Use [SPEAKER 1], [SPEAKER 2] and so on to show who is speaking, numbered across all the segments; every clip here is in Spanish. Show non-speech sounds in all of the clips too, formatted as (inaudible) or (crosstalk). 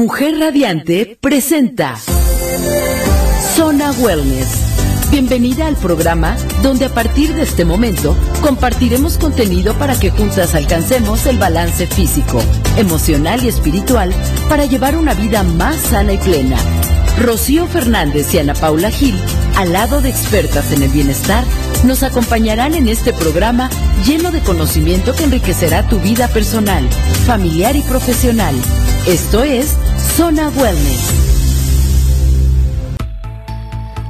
[SPEAKER 1] Mujer Radiante presenta Zona Wellness. Bienvenida al programa donde a partir de este momento compartiremos contenido para que juntas alcancemos el balance físico, emocional y espiritual para llevar una vida más sana y plena. Rocío Fernández y Ana Paula Gil, al lado de expertas en el bienestar, nos acompañarán en este programa lleno de conocimiento que enriquecerá tu vida personal, familiar y profesional. Esto es Zona Wellness.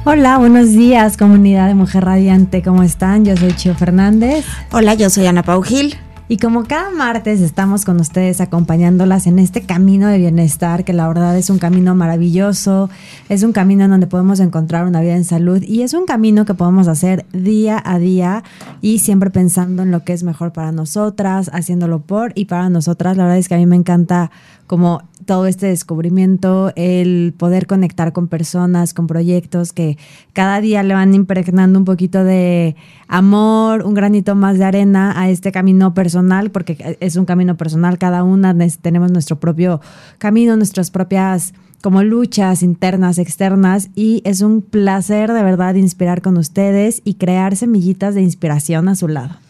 [SPEAKER 2] Hola, buenos días, comunidad de Mujer Radiante. ¿Cómo están? Yo soy Chio Fernández.
[SPEAKER 3] Hola, yo soy Ana Pau Gil.
[SPEAKER 2] Y como cada martes estamos con ustedes acompañándolas en este camino de bienestar, que la verdad es un camino maravilloso, es un camino en donde podemos encontrar una vida en salud y es un camino que podemos hacer día a día y siempre pensando en lo que es mejor para nosotras, haciéndolo por y para nosotras. La verdad es que a mí me encanta como todo este descubrimiento, el poder conectar con personas, con proyectos que cada día le van impregnando un poquito de amor, un granito más de arena a este camino personal, porque es un camino personal, cada una tenemos nuestro propio camino, nuestras propias como luchas internas, externas, y es un placer de verdad inspirar con ustedes y crear semillitas de inspiración a su lado.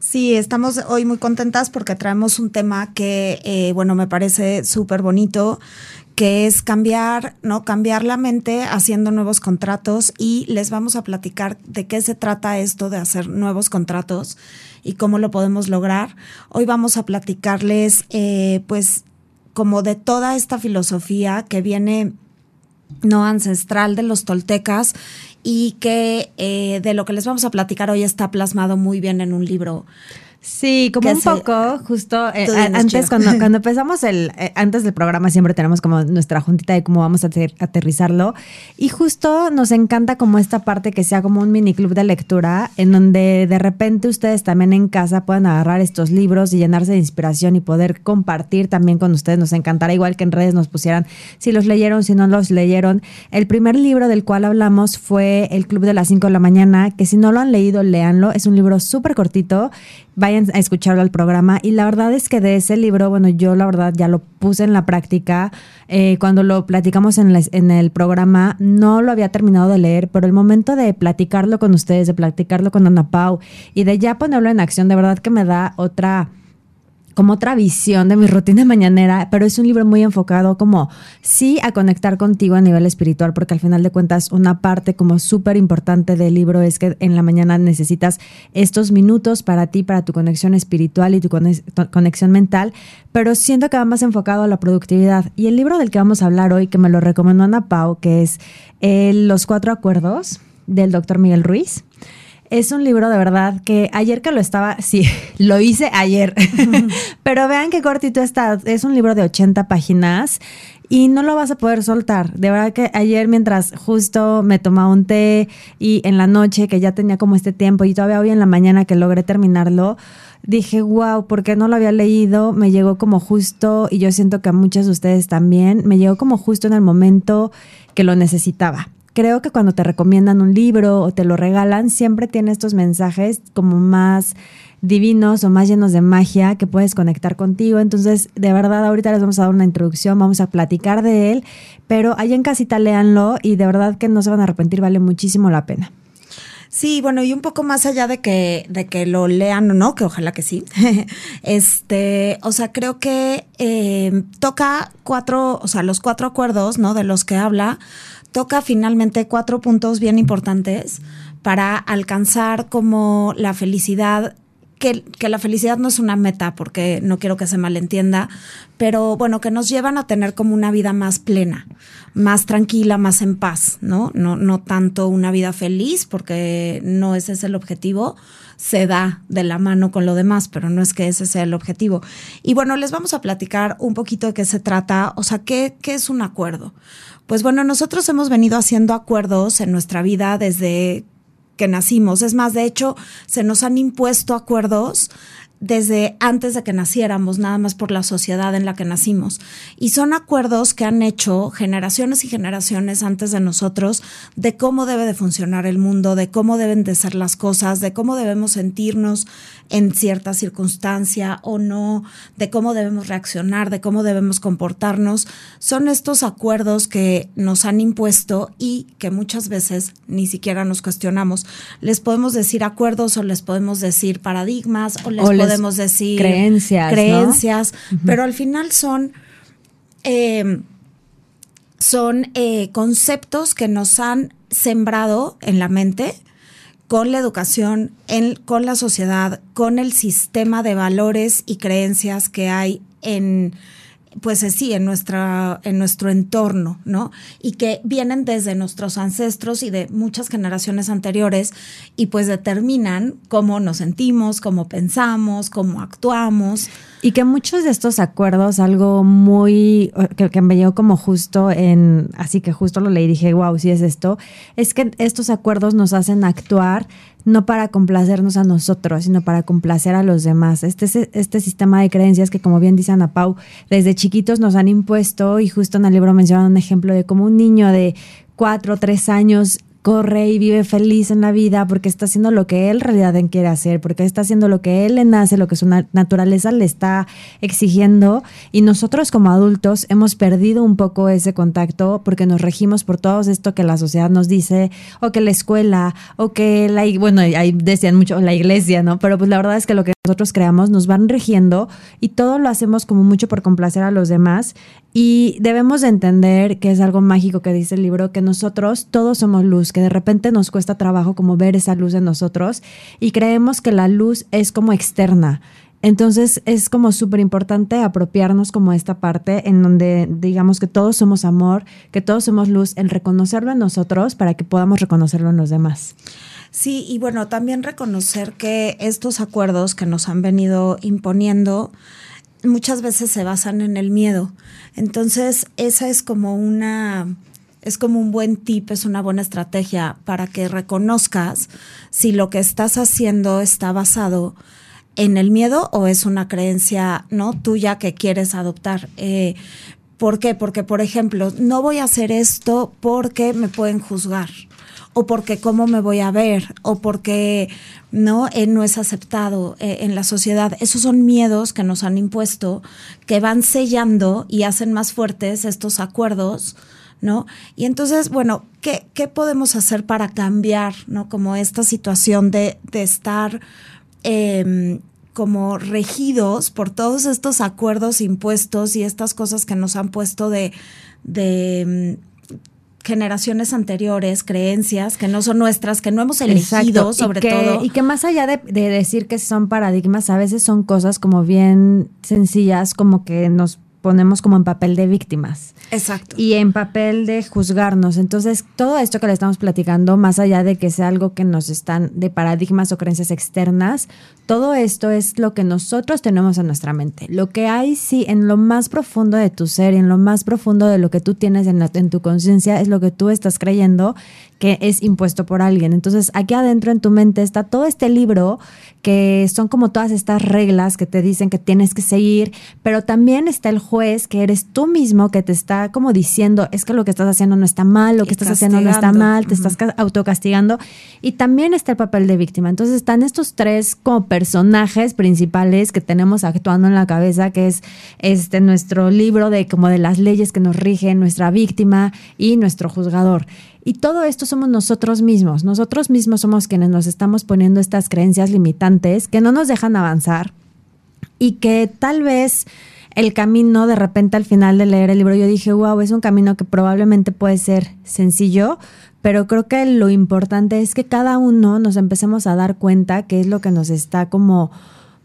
[SPEAKER 3] Sí, estamos hoy muy contentas porque traemos un tema que, eh, bueno, me parece súper bonito, que es cambiar, ¿no? Cambiar la mente haciendo nuevos contratos y les vamos a platicar de qué se trata esto de hacer nuevos contratos y cómo lo podemos lograr. Hoy vamos a platicarles, eh, pues, como de toda esta filosofía que viene no ancestral de los toltecas y que eh, de lo que les vamos a platicar hoy está plasmado muy bien en un libro
[SPEAKER 2] Sí, como un poco, justo eh, antes cuando, cuando (laughs) empezamos el, eh, antes del programa siempre tenemos como nuestra juntita de cómo vamos a aterrizarlo y justo nos encanta como esta parte que sea como un mini club de lectura en donde de repente ustedes también en casa puedan agarrar estos libros y llenarse de inspiración y poder compartir también con ustedes. Nos encantará igual que en redes nos pusieran si los leyeron, si no los leyeron. El primer libro del cual hablamos fue El Club de las 5 de la mañana, que si no lo han leído, léanlo. Es un libro súper cortito vayan a escucharlo al programa. Y la verdad es que de ese libro, bueno, yo la verdad ya lo puse en la práctica. Eh, cuando lo platicamos en, en el programa, no lo había terminado de leer, pero el momento de platicarlo con ustedes, de platicarlo con Ana Pau y de ya ponerlo en acción, de verdad que me da otra como otra visión de mi rutina mañanera, pero es un libro muy enfocado como sí a conectar contigo a nivel espiritual, porque al final de cuentas una parte como súper importante del libro es que en la mañana necesitas estos minutos para ti, para tu conexión espiritual y tu conexión mental, pero siento que va más enfocado a la productividad. Y el libro del que vamos a hablar hoy, que me lo recomendó Ana Pau, que es eh, Los Cuatro Acuerdos del doctor Miguel Ruiz. Es un libro de verdad que ayer que lo estaba, sí, (laughs) lo hice ayer, (laughs) pero vean qué cortito está. Es un libro de 80 páginas y no lo vas a poder soltar. De verdad que ayer mientras justo me tomaba un té y en la noche que ya tenía como este tiempo y todavía hoy en la mañana que logré terminarlo, dije, wow, ¿por qué no lo había leído? Me llegó como justo, y yo siento que a muchos de ustedes también, me llegó como justo en el momento que lo necesitaba creo que cuando te recomiendan un libro o te lo regalan, siempre tiene estos mensajes como más divinos o más llenos de magia que puedes conectar contigo. Entonces, de verdad, ahorita les vamos a dar una introducción, vamos a platicar de él, pero ahí en casita léanlo y de verdad que no se van a arrepentir, vale muchísimo la pena.
[SPEAKER 3] Sí, bueno, y un poco más allá de que, de que lo lean o no, que ojalá que sí. (laughs) este, o sea, creo que eh, toca cuatro, o sea, los cuatro acuerdos, ¿no? De los que habla, toca finalmente cuatro puntos bien importantes para alcanzar como la felicidad que, que, la felicidad no es una meta, porque no quiero que se malentienda, pero bueno, que nos llevan a tener como una vida más plena, más tranquila, más en paz, ¿no? No, no tanto una vida feliz, porque no ese es el objetivo, se da de la mano con lo demás, pero no es que ese sea el objetivo. Y bueno, les vamos a platicar un poquito de qué se trata, o sea, qué, qué es un acuerdo. Pues bueno, nosotros hemos venido haciendo acuerdos en nuestra vida desde que nacimos. Es más, de hecho, se nos han impuesto acuerdos desde antes de que naciéramos, nada más por la sociedad en la que nacimos. Y son acuerdos que han hecho generaciones y generaciones antes de nosotros de cómo debe de funcionar el mundo, de cómo deben de ser las cosas, de cómo debemos sentirnos en cierta circunstancia o no, de cómo debemos reaccionar, de cómo debemos comportarnos. Son estos acuerdos que nos han impuesto y que muchas veces ni siquiera nos cuestionamos. Les podemos decir acuerdos o les podemos decir paradigmas o les podemos podemos decir
[SPEAKER 2] creencias,
[SPEAKER 3] creencias, pero al final son eh, son eh, conceptos que nos han sembrado en la mente con la educación, con la sociedad, con el sistema de valores y creencias que hay en, pues sí, en, nuestra, en nuestro entorno, ¿no? Y que vienen desde nuestros ancestros y de muchas generaciones anteriores y pues determinan cómo nos sentimos, cómo pensamos, cómo actuamos.
[SPEAKER 2] Y que muchos de estos acuerdos, algo muy, que, que me llegó como justo en, así que justo lo leí y dije, wow, sí es esto, es que estos acuerdos nos hacen actuar no para complacernos a nosotros, sino para complacer a los demás. Este, este sistema de creencias que, como bien dice Ana Pau, desde chiquitos nos han impuesto, y justo en el libro mencionan un ejemplo de cómo un niño de cuatro o tres años corre y vive feliz en la vida porque está haciendo lo que él en realidad quiere hacer, porque está haciendo lo que él le nace, lo que su naturaleza le está exigiendo. Y nosotros como adultos hemos perdido un poco ese contacto porque nos regimos por todo esto que la sociedad nos dice, o que la escuela, o que la, bueno, ahí decían mucho la iglesia, ¿no? Pero pues la verdad es que lo que nosotros creamos nos van rigiendo y todo lo hacemos como mucho por complacer a los demás y debemos de entender que es algo mágico que dice el libro, que nosotros todos somos luz, que de repente nos cuesta trabajo como ver esa luz en nosotros y creemos que la luz es como externa. Entonces es como súper importante apropiarnos como esta parte en donde digamos que todos somos amor, que todos somos luz, el reconocerlo en nosotros para que podamos reconocerlo en los demás.
[SPEAKER 3] Sí, y bueno, también reconocer que estos acuerdos que nos han venido imponiendo, muchas veces se basan en el miedo. Entonces, esa es como una es como un buen tip, es una buena estrategia para que reconozcas si lo que estás haciendo está basado en el miedo o es una creencia no tuya que quieres adoptar. Eh, ¿Por qué? Porque, por ejemplo, no voy a hacer esto porque me pueden juzgar o porque cómo me voy a ver o porque no eh, no es aceptado eh, en la sociedad. Esos son miedos que nos han impuesto que van sellando y hacen más fuertes estos acuerdos. ¿No? Y entonces, bueno, ¿qué, ¿qué, podemos hacer para cambiar, ¿no? Como esta situación de, de estar em, como regidos por todos estos acuerdos impuestos y estas cosas que nos han puesto de, de generaciones anteriores, creencias que no son nuestras, que no hemos elegido sobre todo.
[SPEAKER 2] Y que más allá de, de, decir que son paradigmas, a veces son cosas como bien sencillas, como que nos ponemos como en papel de víctimas.
[SPEAKER 3] Exacto.
[SPEAKER 2] Y en papel de juzgarnos. Entonces, todo esto que le estamos platicando, más allá de que sea algo que nos están de paradigmas o creencias externas, todo esto es lo que nosotros tenemos en nuestra mente. Lo que hay, sí, en lo más profundo de tu ser, en lo más profundo de lo que tú tienes en, en tu conciencia, es lo que tú estás creyendo que es impuesto por alguien. Entonces, aquí adentro en tu mente está todo este libro que son como todas estas reglas que te dicen que tienes que seguir, pero también está el juez que eres tú mismo que te está como diciendo, es que lo que estás haciendo no está mal, lo que estás haciendo no está mal, te estás autocastigando y también está el papel de víctima. Entonces, están estos tres como personajes principales que tenemos actuando en la cabeza, que es este nuestro libro de como de las leyes que nos rigen, nuestra víctima y nuestro juzgador. Y todo esto somos nosotros mismos. Nosotros mismos somos quienes nos estamos poniendo estas creencias limitantes que no nos dejan avanzar y que tal vez el camino, de repente al final de leer el libro, yo dije, wow, es un camino que probablemente puede ser sencillo, pero creo que lo importante es que cada uno nos empecemos a dar cuenta qué es lo que nos está como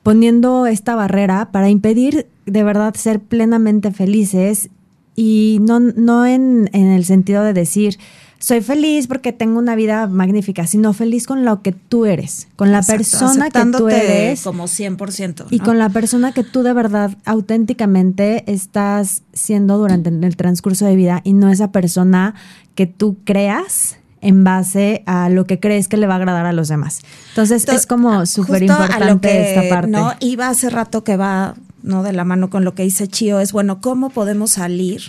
[SPEAKER 2] poniendo esta barrera para impedir de verdad ser plenamente felices y no, no en, en el sentido de decir, soy feliz porque tengo una vida magnífica, sino feliz con lo que tú eres, con la persona que tú eres.
[SPEAKER 3] Como 100%.
[SPEAKER 2] Y con la persona que tú de verdad auténticamente estás siendo durante el transcurso de vida y no esa persona que tú creas en base a lo que crees que le va a agradar a los demás. Entonces, es como súper importante esta parte.
[SPEAKER 3] ¿no? Iba hace rato que va no de la mano con lo que dice Chío, es bueno, ¿cómo podemos salir?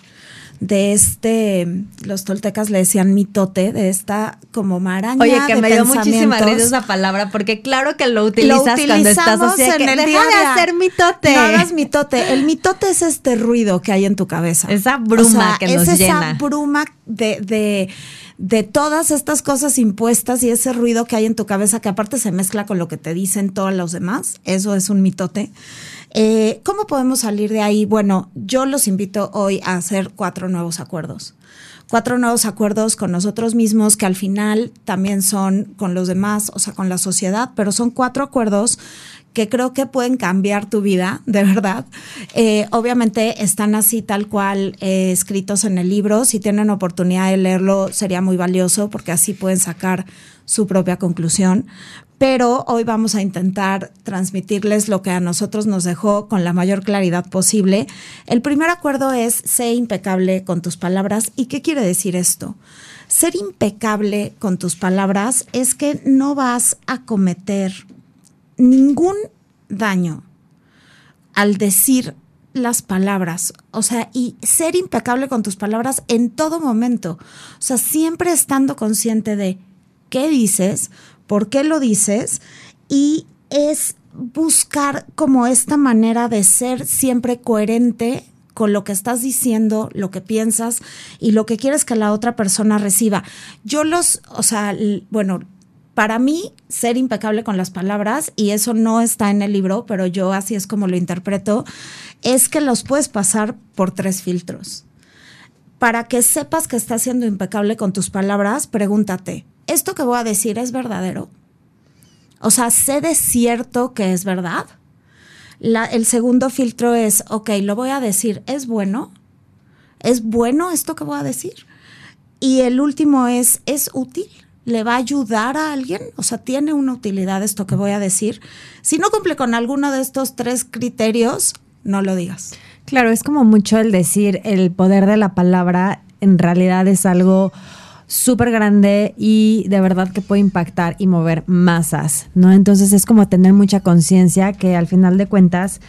[SPEAKER 3] De este, los toltecas le decían mitote, de esta como maraña.
[SPEAKER 2] Oye, que me dio muchísima risa esa palabra, porque claro que lo utilizas cuando estás así, en el día de hacer mitote.
[SPEAKER 3] No hagas mitote. El mitote es este ruido que hay en tu cabeza.
[SPEAKER 2] Esa bruma que nos
[SPEAKER 3] llena. esa bruma de, de de todas estas cosas impuestas y ese ruido que hay en tu cabeza que aparte se mezcla con lo que te dicen todos los demás, eso es un mitote. Eh, ¿Cómo podemos salir de ahí? Bueno, yo los invito hoy a hacer cuatro nuevos acuerdos. Cuatro nuevos acuerdos con nosotros mismos que al final también son con los demás, o sea, con la sociedad, pero son cuatro acuerdos que creo que pueden cambiar tu vida, (laughs) de verdad. Eh, obviamente están así tal cual eh, escritos en el libro. Si tienen oportunidad de leerlo, sería muy valioso porque así pueden sacar su propia conclusión pero hoy vamos a intentar transmitirles lo que a nosotros nos dejó con la mayor claridad posible. El primer acuerdo es ser impecable con tus palabras. ¿Y qué quiere decir esto? Ser impecable con tus palabras es que no vas a cometer ningún daño al decir las palabras, o sea, y ser impecable con tus palabras en todo momento, o sea, siempre estando consciente de qué dices, por qué lo dices y es buscar como esta manera de ser siempre coherente con lo que estás diciendo, lo que piensas y lo que quieres que la otra persona reciba. Yo los, o sea, bueno, para mí ser impecable con las palabras, y eso no está en el libro, pero yo así es como lo interpreto, es que los puedes pasar por tres filtros. Para que sepas que estás siendo impecable con tus palabras, pregúntate, ¿esto que voy a decir es verdadero? O sea, sé de cierto que es verdad. el segundo filtro es, ok, lo voy a decir, ¿es bueno? ¿Es bueno esto que voy a decir? Y el último es, ¿es útil? ¿Le va a ayudar a alguien? O sea, ¿tiene una utilidad esto que voy a decir? Si no cumple con alguno de estos tres criterios, no lo digas.
[SPEAKER 2] Claro, es como mucho el decir, el poder de la palabra en realidad es algo súper grande y de verdad que puede impactar y mover masas, ¿no? Entonces es como tener mucha conciencia que al final de cuentas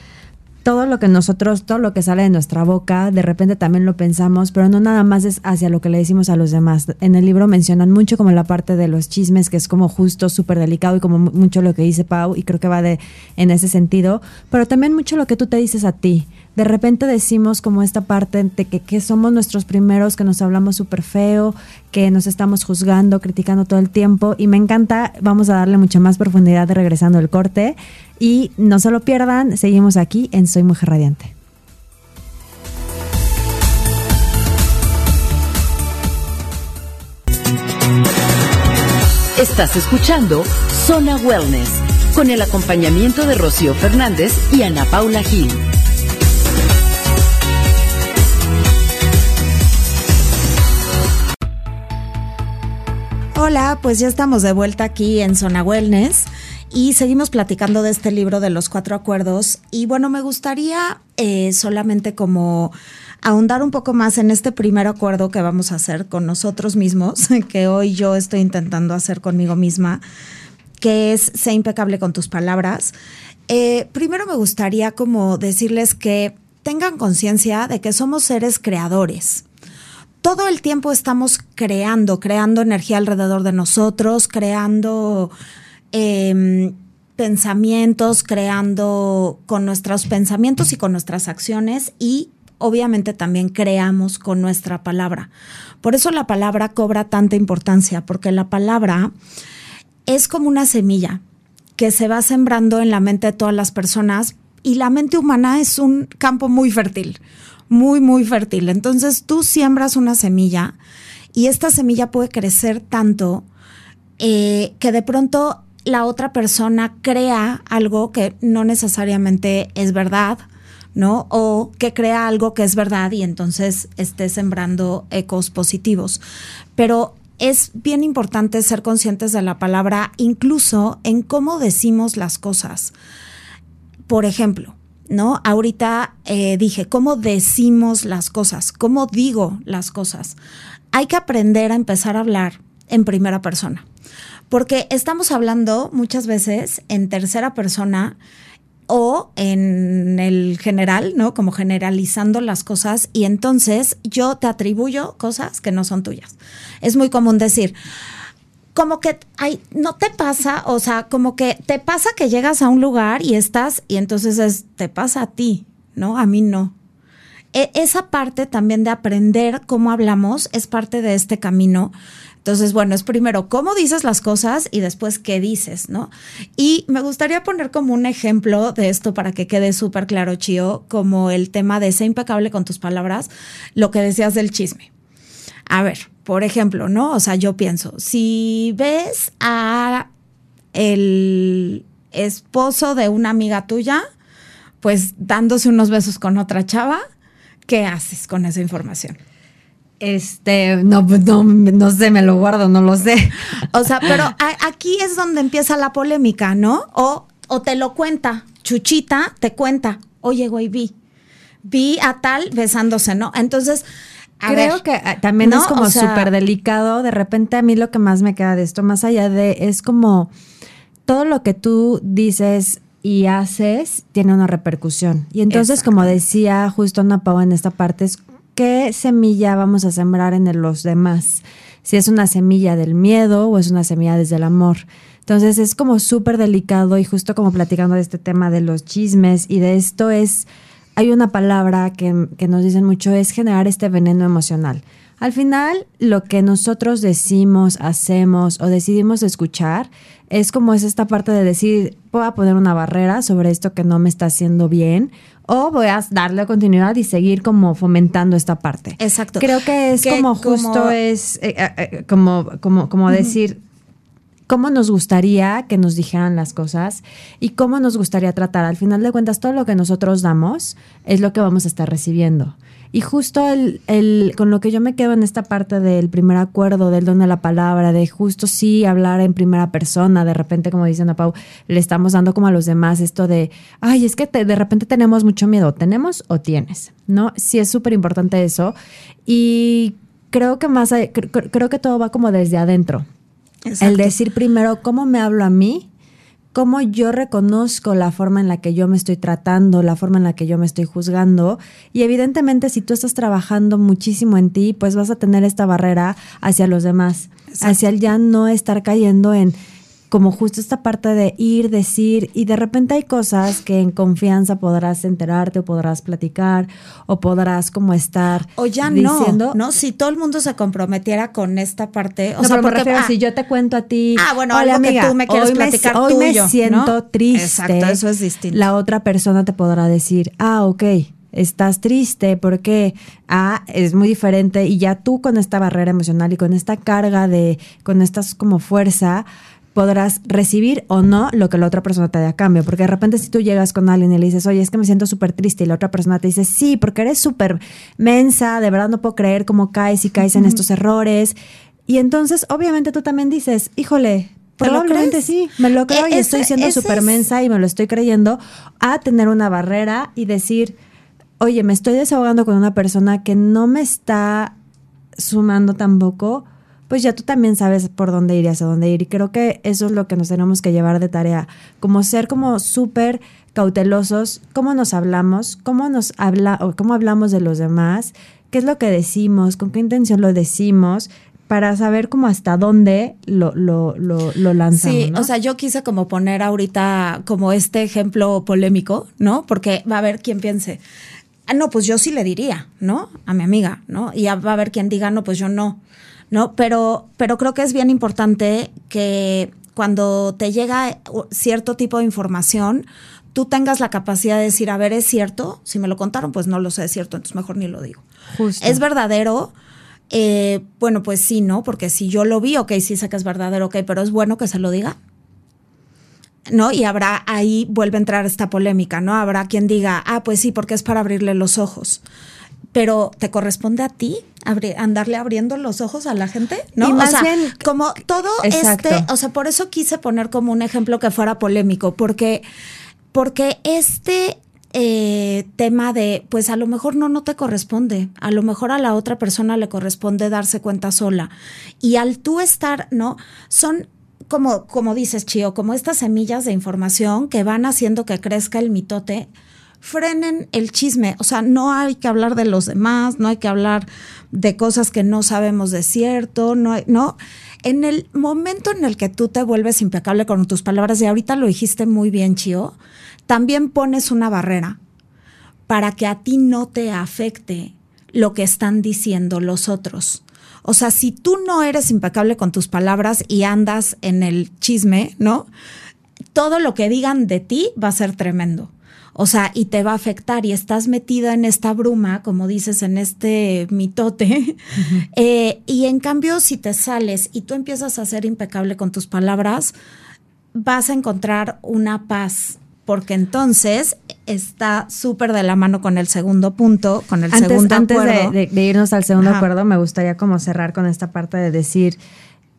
[SPEAKER 2] todo lo que nosotros, todo lo que sale de nuestra boca, de repente también lo pensamos, pero no nada más es hacia lo que le decimos a los demás. En el libro mencionan mucho como la parte de los chismes, que es como justo súper delicado y como mucho lo que dice Pau, y creo que va de en ese sentido, pero también mucho lo que tú te dices a ti de repente decimos como esta parte de que, somos nuestros primeros, que nos hablamos súper feo, que nos estamos juzgando, criticando todo el tiempo y me encanta, vamos a darle mucha más profundidad de regresando el corte y no se lo pierdan, seguimos aquí en Soy Mujer Radiante.
[SPEAKER 1] Estás escuchando Zona Wellness con el acompañamiento de Rocío Fernández y Ana Paula Gil.
[SPEAKER 3] Hola, pues ya estamos de vuelta aquí en Zona Wellness y seguimos platicando de este libro de los cuatro acuerdos. Y bueno, me gustaría eh, solamente como ahondar un poco más en este primer acuerdo que vamos a hacer con nosotros mismos, (laughs) que hoy yo estoy intentando hacer conmigo misma, que es ser impecable con tus palabras. Eh, primero me gustaría como decirles que tengan conciencia de que somos seres creadores todo el tiempo estamos creando, creando energía alrededor de nosotros, creando em, pensamientos, creando con nuestros pensamientos y con nuestras acciones y obviamente también creamos con nuestra palabra. Por eso la palabra cobra tanta importancia, porque la palabra es como una semilla que se va sembrando en la mente de todas las personas y la mente humana es un campo muy fértil muy, muy fértil. Entonces tú siembras una semilla y esta semilla puede crecer tanto eh, que de pronto la otra persona crea algo que no necesariamente es verdad, ¿no? O que crea algo que es verdad y entonces esté sembrando ecos positivos. Pero es bien importante ser conscientes de la palabra, incluso en cómo decimos las cosas. Por ejemplo, ¿no? Ahorita eh, dije, ¿cómo decimos las cosas? ¿Cómo digo las cosas? Hay que aprender a empezar a hablar en primera persona. Porque estamos hablando muchas veces en tercera persona o en el general, ¿no? Como generalizando las cosas y entonces yo te atribuyo cosas que no son tuyas. Es muy común decir, como que ay, no te pasa, o sea, como que te pasa que llegas a un lugar y estás y entonces es, te pasa a ti, ¿no? A mí no. E, esa parte también de aprender cómo hablamos es parte de este camino entonces, bueno, es primero cómo dices las cosas y después qué dices, ¿no? Y me gustaría poner como un ejemplo de esto para que quede súper claro, Chio, como el tema de ser impecable con tus palabras, lo que decías del chisme. A ver, por ejemplo, ¿no? O sea, yo pienso, si ves a el esposo de una amiga tuya, pues dándose unos besos con otra chava, ¿qué haces con esa información?
[SPEAKER 2] Este, no, pues, no, no sé, me lo guardo, no lo sé.
[SPEAKER 3] O sea, pero aquí es donde empieza la polémica, ¿no? O, o te lo cuenta, Chuchita te cuenta, oye, güey, vi, vi a tal besándose, ¿no? Entonces,
[SPEAKER 2] Creo que ah, también es como súper delicado. De repente a mí lo que más me queda de esto, más allá de, es como todo lo que tú dices y haces tiene una repercusión. Y entonces, como decía justo Ana Pau en esta parte, es qué semilla vamos a sembrar en los demás. Si es una semilla del miedo o es una semilla desde el amor. Entonces es como súper delicado y justo como platicando de este tema de los chismes y de esto es, hay una palabra que, que nos dicen mucho, es generar este veneno emocional. Al final, lo que nosotros decimos, hacemos o decidimos escuchar es como es esta parte de decir, voy a poner una barrera sobre esto que no me está haciendo bien o voy a darle continuidad y seguir como fomentando esta parte.
[SPEAKER 3] Exacto.
[SPEAKER 2] Creo que es como justo es eh, eh, eh, como como como decir cómo nos gustaría que nos dijeran las cosas y cómo nos gustaría tratar. Al final de cuentas, todo lo que nosotros damos es lo que vamos a estar recibiendo. Y justo el, el, con lo que yo me quedo en esta parte del primer acuerdo, del don de la palabra, de justo sí hablar en primera persona, de repente, como dice Ana Pau, le estamos dando como a los demás esto de, ay, es que de repente tenemos mucho miedo, ¿tenemos o tienes? ¿No? Sí es súper importante eso. Y creo que más, creo que todo va como desde adentro. El decir primero cómo me hablo a mí cómo yo reconozco la forma en la que yo me estoy tratando, la forma en la que yo me estoy juzgando. Y evidentemente si tú estás trabajando muchísimo en ti, pues vas a tener esta barrera hacia los demás, hacia el ya no estar cayendo en como justo esta parte de ir, decir, y de repente hay cosas que en confianza podrás enterarte o podrás platicar o podrás como estar
[SPEAKER 3] o ya diciendo, no, no, si todo el mundo se comprometiera con esta parte, o
[SPEAKER 2] sea, porque ah, si yo te cuento a ti,
[SPEAKER 3] ah, bueno, algo que tú me quieres platicar
[SPEAKER 2] hoy me siento triste,
[SPEAKER 3] exacto, eso es distinto.
[SPEAKER 2] La otra persona te podrá decir, ah, ok, estás triste porque ah, es muy diferente y ya tú con esta barrera emocional y con esta carga de, con esta como fuerza, podrás recibir o no lo que la otra persona te dé a cambio. Porque de repente si tú llegas con alguien y le dices, oye, es que me siento súper triste y la otra persona te dice, sí, porque eres súper mensa, de verdad no puedo creer cómo caes y caes en estos errores. Y entonces obviamente tú también dices, híjole, Probablemente sí, me lo creo y e-, estoy siendo súper mensa y me lo estoy creyendo a tener una barrera y decir, oye, me estoy desahogando con una persona que no me está sumando tampoco pues ya tú también sabes por dónde ir y hacia dónde ir. Y creo que eso es lo que nos tenemos que llevar de tarea, como ser como súper cautelosos, cómo nos hablamos, cómo nos habla o cómo hablamos de los demás, qué es lo que decimos, con qué intención lo decimos, para saber cómo hasta dónde lo, lo, lo, lo lanzamos. Sí,
[SPEAKER 3] o sea, yo quise como poner ahorita como este ejemplo polémico, ¿no? Porque va a haber quien piense, ah, no, pues yo sí le diría, ¿no? A mi amiga, ¿no? Y va a haber quien diga, no, pues yo no. ¿No? Pero, pero creo que es bien importante que cuando te llega cierto tipo de información, tú tengas la capacidad de decir, a ver, ¿es cierto? Si me lo contaron, pues no lo sé, es cierto, entonces mejor ni lo digo. ¿Es verdadero? Eh, bueno, pues sí, ¿no? Porque si yo lo vi, ok, sí sé que es verdadero, ok, pero es bueno que se lo diga. ¿No? Y habrá ahí vuelve a entrar esta polémica, ¿no? Habrá quien diga, ah, pues sí, porque es para abrirle los ojos pero te corresponde a ti andarle abriendo los ojos a la gente, ¿no? o sea, como todo este, o sea, por eso quise poner como un ejemplo que fuera polémico, porque, porque este, eh, tema de, pues a lo mejor no, no te corresponde, a lo mejor a la otra persona le corresponde darse cuenta sola. Y al tú estar, ¿no? Son como, como dices, Chio, como estas semillas de información que van haciendo que crezca el mitote, frenen el chisme. O sea, no hay que hablar de los demás, no hay que hablar de cosas que no sabemos de cierto, no, no. En el momento en el que tú te vuelves impecable con tus palabras, y ahorita lo dijiste muy bien, Chio, también pones una barrera para que a ti no te afecte lo que están diciendo los otros. O sea, si tú no eres impecable con tus palabras y andas en el chisme, ¿no? Todo lo que digan de ti va a ser tremendo. O sea, y te va a afectar y estás metida en esta bruma, como dices, en este mitote. (laughs) Eh, y en cambio, si te sales y tú empiezas a ser impecable con tus palabras, vas a encontrar una paz porque entonces está súper de la mano con el segundo punto, con el segundo
[SPEAKER 2] antes
[SPEAKER 3] acuerdo.
[SPEAKER 2] De, de, irnos al segundo acuerdo, me gustaría como cerrar con esta parte de decir,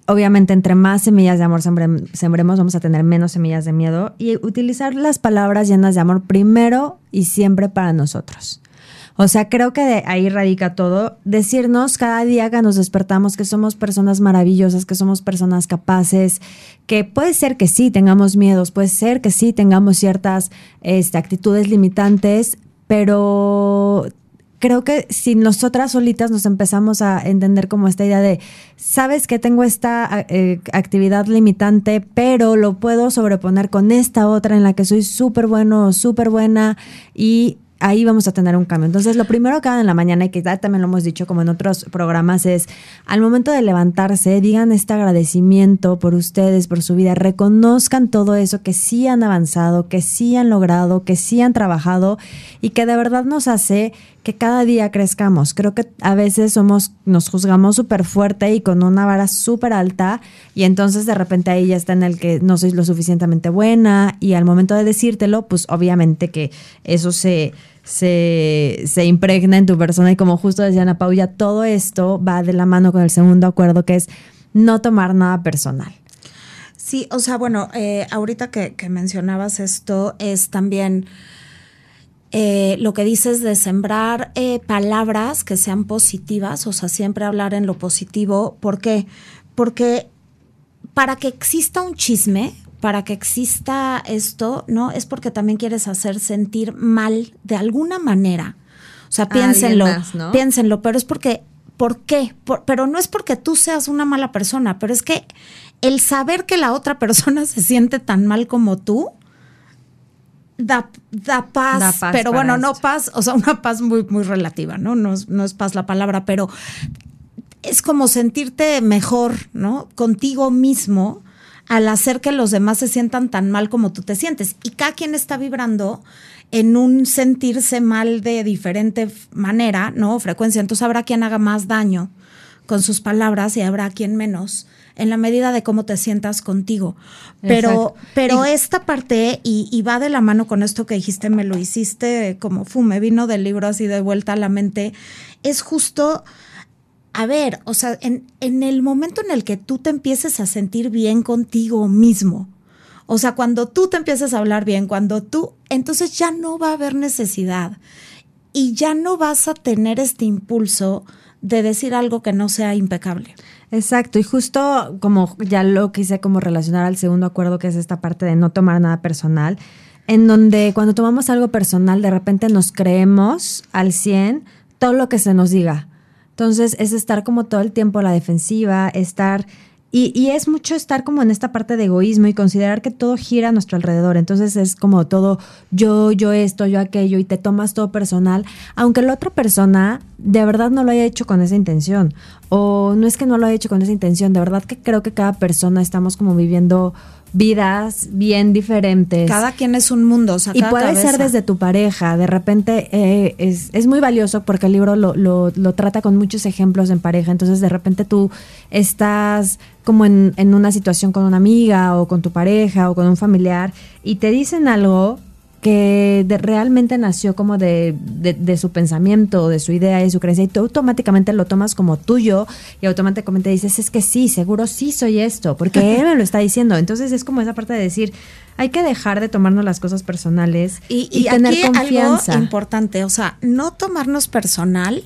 [SPEAKER 2] obviamente entre más semillas de amor sembremos, vamos a tener menos semillas de miedo y utilizar las palabras llenas de amor primero y siempre para nosotros. O sea, creo que de ahí radica todo. Decirnos cada día que nos despertamos que somos personas maravillosas, que somos personas capaces, que puede ser que sí tengamos miedos, puede ser que sí tengamos ciertas este, actitudes limitantes, pero creo que si nosotras solitas nos empezamos a entender como esta idea de, sabes que tengo esta eh, actividad limitante, pero lo puedo sobreponer con esta otra en la que soy súper bueno, súper buena y ahí vamos a tener un cambio. Entonces, lo primero que hagan en la mañana, y que también lo hemos dicho como en otros programas, es al momento de levantarse, digan este agradecimiento por ustedes, por su vida, reconozcan todo eso que sí han avanzado, que sí han logrado, que sí han trabajado y que de verdad nos hace que cada día crezcamos. Creo que a veces somos, nos juzgamos súper fuerte y con una vara súper alta y entonces de repente ahí ya está en el que no soy lo suficientemente buena y al momento de decírtelo, pues obviamente que eso se, se, se impregna en tu persona y como justo decía Ana Pau, ya todo esto va de la mano con el segundo acuerdo que es no tomar nada personal.
[SPEAKER 3] Sí, o sea, bueno, eh, ahorita que, que mencionabas esto es también eh, lo que dices de sembrar eh, palabras que sean positivas, o sea, siempre hablar en lo positivo. ¿Por qué? Porque para que exista un chisme, para que exista esto, ¿no? Es porque también quieres hacer sentir mal de alguna manera. O sea, piénsenlo, piénsenlo, pero es porque, ¿por qué? pero no es porque tú seas una mala persona, pero es que el saber que la otra (laughs) persona se siente tan mal como tú, Da, da, paz, pero bueno, no paz, o sea, una paz muy, muy relativa, ¿no? ¿no? No es paz la palabra, pero es como sentirte mejor, ¿no? Contigo mismo al hacer que los demás se sientan tan mal como tú te sientes. Y cada quien está vibrando en un sentirse mal de diferente manera, ¿no? Frecuencia. Entonces habrá quien haga más daño con sus palabras y habrá quien menos en la medida de cómo te sientas contigo. Pero, pero esta parte, y, va de la mano con esto que dijiste, me lo hiciste como fume, vino del libro así de vuelta a la mente, es justo, a ver, o sea, en, en el momento en el que tú te empieces a sentir bien contigo mismo, o sea, cuando tú te empieces a hablar bien, cuando tú, entonces ya no va a haber necesidad y ya no vas a tener este impulso de decir algo que no sea impecable.
[SPEAKER 2] Exacto, y justo como ya lo quise como relacionar al segundo acuerdo, que es esta parte de no tomar nada personal, en donde cuando tomamos algo personal, de repente nos creemos al 100 todo lo que se nos diga. Entonces es estar como todo el tiempo a la defensiva, estar y, es mucho estar como en esta parte de egoísmo y considerar que todo gira a nuestro alrededor. Entonces es como todo yo, yo esto, yo aquello, y te tomas todo personal, aunque la otra persona de verdad no lo haya hecho con esa intención. O no es que no lo haya hecho con esa intención, de verdad que creo que cada persona estamos como viviendo vidas bien diferentes.
[SPEAKER 3] Cada quien es un mundo. O
[SPEAKER 2] y puede ser desde tu pareja. De repente eh, es, es, muy valioso porque el libro lo, lo, lo, trata con muchos ejemplos en pareja. Entonces de repente tú estás como en, en una situación con una amiga o con tu pareja o con un familiar y te dicen algo que realmente nació como de, de, su pensamiento, de su idea, de su creencia, y tú automáticamente lo tomas como tuyo y automáticamente dices, es que sí, seguro sí soy esto, porque (laughs) él me lo está diciendo. Entonces es como esa parte de decir, hay que dejar de tomarnos las cosas personales y, y, tener aquí confianza.
[SPEAKER 3] Algo importante, o sea, no tomarnos personal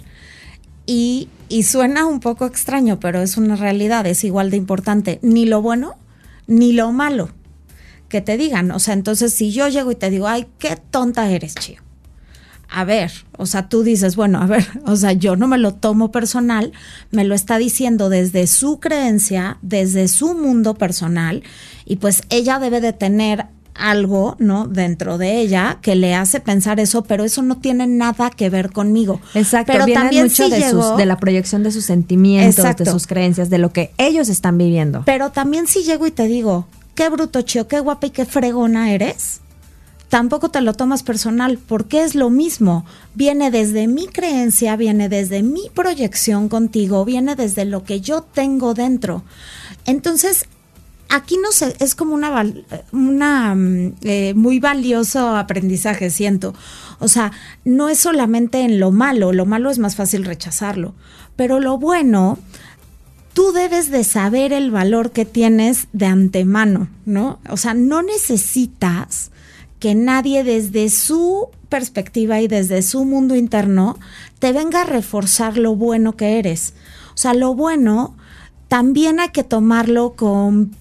[SPEAKER 3] y, y suena un poco extraño, pero es una realidad, es igual de importante, ni lo bueno ni lo malo que te digan. O sea, entonces si yo llego y te digo, ay, qué tonta eres, chío. A ver, o sea, tú dices, bueno, a ver, (laughs) o sea, yo no me lo tomo personal, me lo está diciendo desde su creencia, desde su mundo personal, y pues ella debe de tener algo, ¿no? Dentro de ella que le hace pensar eso, pero eso no tiene nada que ver conmigo.
[SPEAKER 2] Exacto, pero viene también mucho de, de la proyección de sus sentimientos, de sus creencias, de lo que ellos están viviendo.
[SPEAKER 3] Pero también si llego y te digo, qué bruto chío, qué guapa y qué fregona eres, tampoco te lo tomas personal, porque es lo mismo. Viene desde mi creencia, viene desde mi proyección contigo, viene desde lo que yo tengo dentro. Entonces, aquí no sé, es como una, mm, eh, muy valioso aprendizaje, siento. O sea, no es solamente en lo malo, lo malo es más fácil rechazarlo, pero lo bueno tú debes de saber el valor que tienes de antemano, ¿no? O sea, no necesitas que nadie desde su perspectiva y desde su mundo interno te venga a reforzar lo bueno que eres. O sea, lo bueno también hay que tomarlo con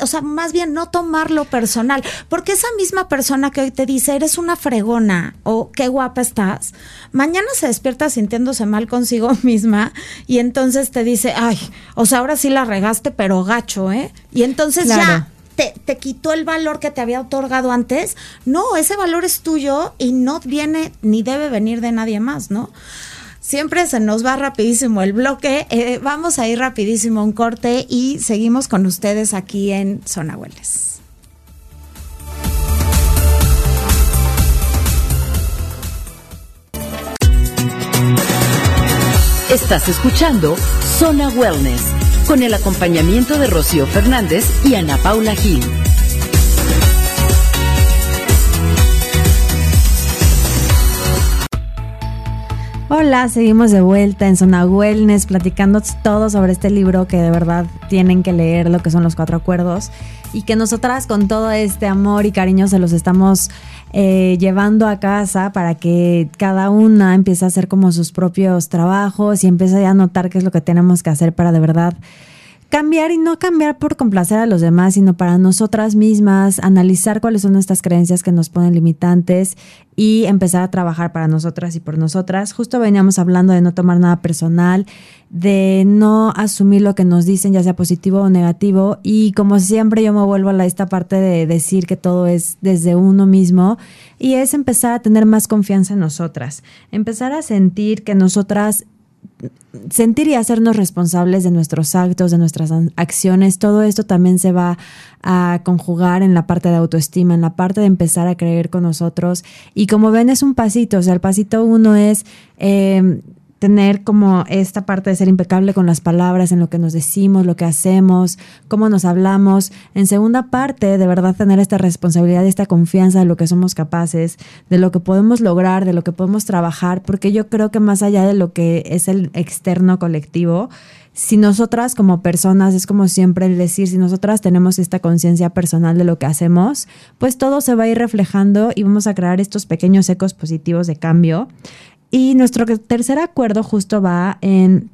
[SPEAKER 3] o sea, más bien no tomarlo personal, porque esa misma persona que hoy te dice, eres una fregona o qué guapa estás, mañana se despierta sintiéndose mal consigo (laughs) misma y entonces te dice, ay, o sea, ahora sí la regaste, pero gacho, ¿eh? Y entonces ya. Te, te, quitó el valor que te había otorgado antes. No, ese valor es tuyo y no viene ni debe venir de nadie más, ¿no? Siempre se nos va rapidísimo el bloque. Eh, vamos a ir rapidísimo un corte y seguimos con ustedes aquí en Zona Hueles.
[SPEAKER 1] Estás escuchando Zona Wellness con el acompañamiento de Rocío Fernández y Ana Paula Gil.
[SPEAKER 2] Hola, seguimos de vuelta en Zona Wellness platicando todo sobre este libro que de verdad tienen que leer, lo que son los cuatro acuerdos y que nosotras con todo este amor y cariño se los estamos eh, llevando a casa para que cada una empiece a hacer como sus propios trabajos y empiece a notar qué es lo que tenemos que hacer para de verdad cambiar y no cambiar por complacer a los demás, sino para nosotras mismas, analizar cuáles son nuestras creencias que nos ponen limitantes y empezar a trabajar para nosotras y por nosotras. Justo veníamos hablando de no tomar nada personal, de no asumir lo que nos dicen, ya sea positivo o negativo. Y como siempre yo me vuelvo a esta parte de decir que todo es desde uno mismo y es empezar a tener más confianza en nosotras, empezar a sentir que nosotras sentir y hacernos responsables de nuestros actos, de nuestras acciones, todo esto también se va a conjugar en la parte de autoestima, en la parte de empezar a creer con nosotros. Y como ven, es un pasito, o sea, el pasito uno es eh, tener como esta parte de ser impecable con las palabras, en lo que nos decimos, lo que hacemos, cómo nos hablamos. En segunda parte, de verdad tener esta responsabilidad y esta confianza de lo que somos capaces, de lo que podemos lograr, de lo que podemos trabajar, porque yo creo que más allá de lo que es el externo colectivo, si nosotras como personas, es como siempre el decir, si nosotras tenemos esta conciencia personal de lo que hacemos, pues todo se va a ir reflejando y vamos a crear estos pequeños ecos positivos de cambio. Y nuestro tercer acuerdo justo va en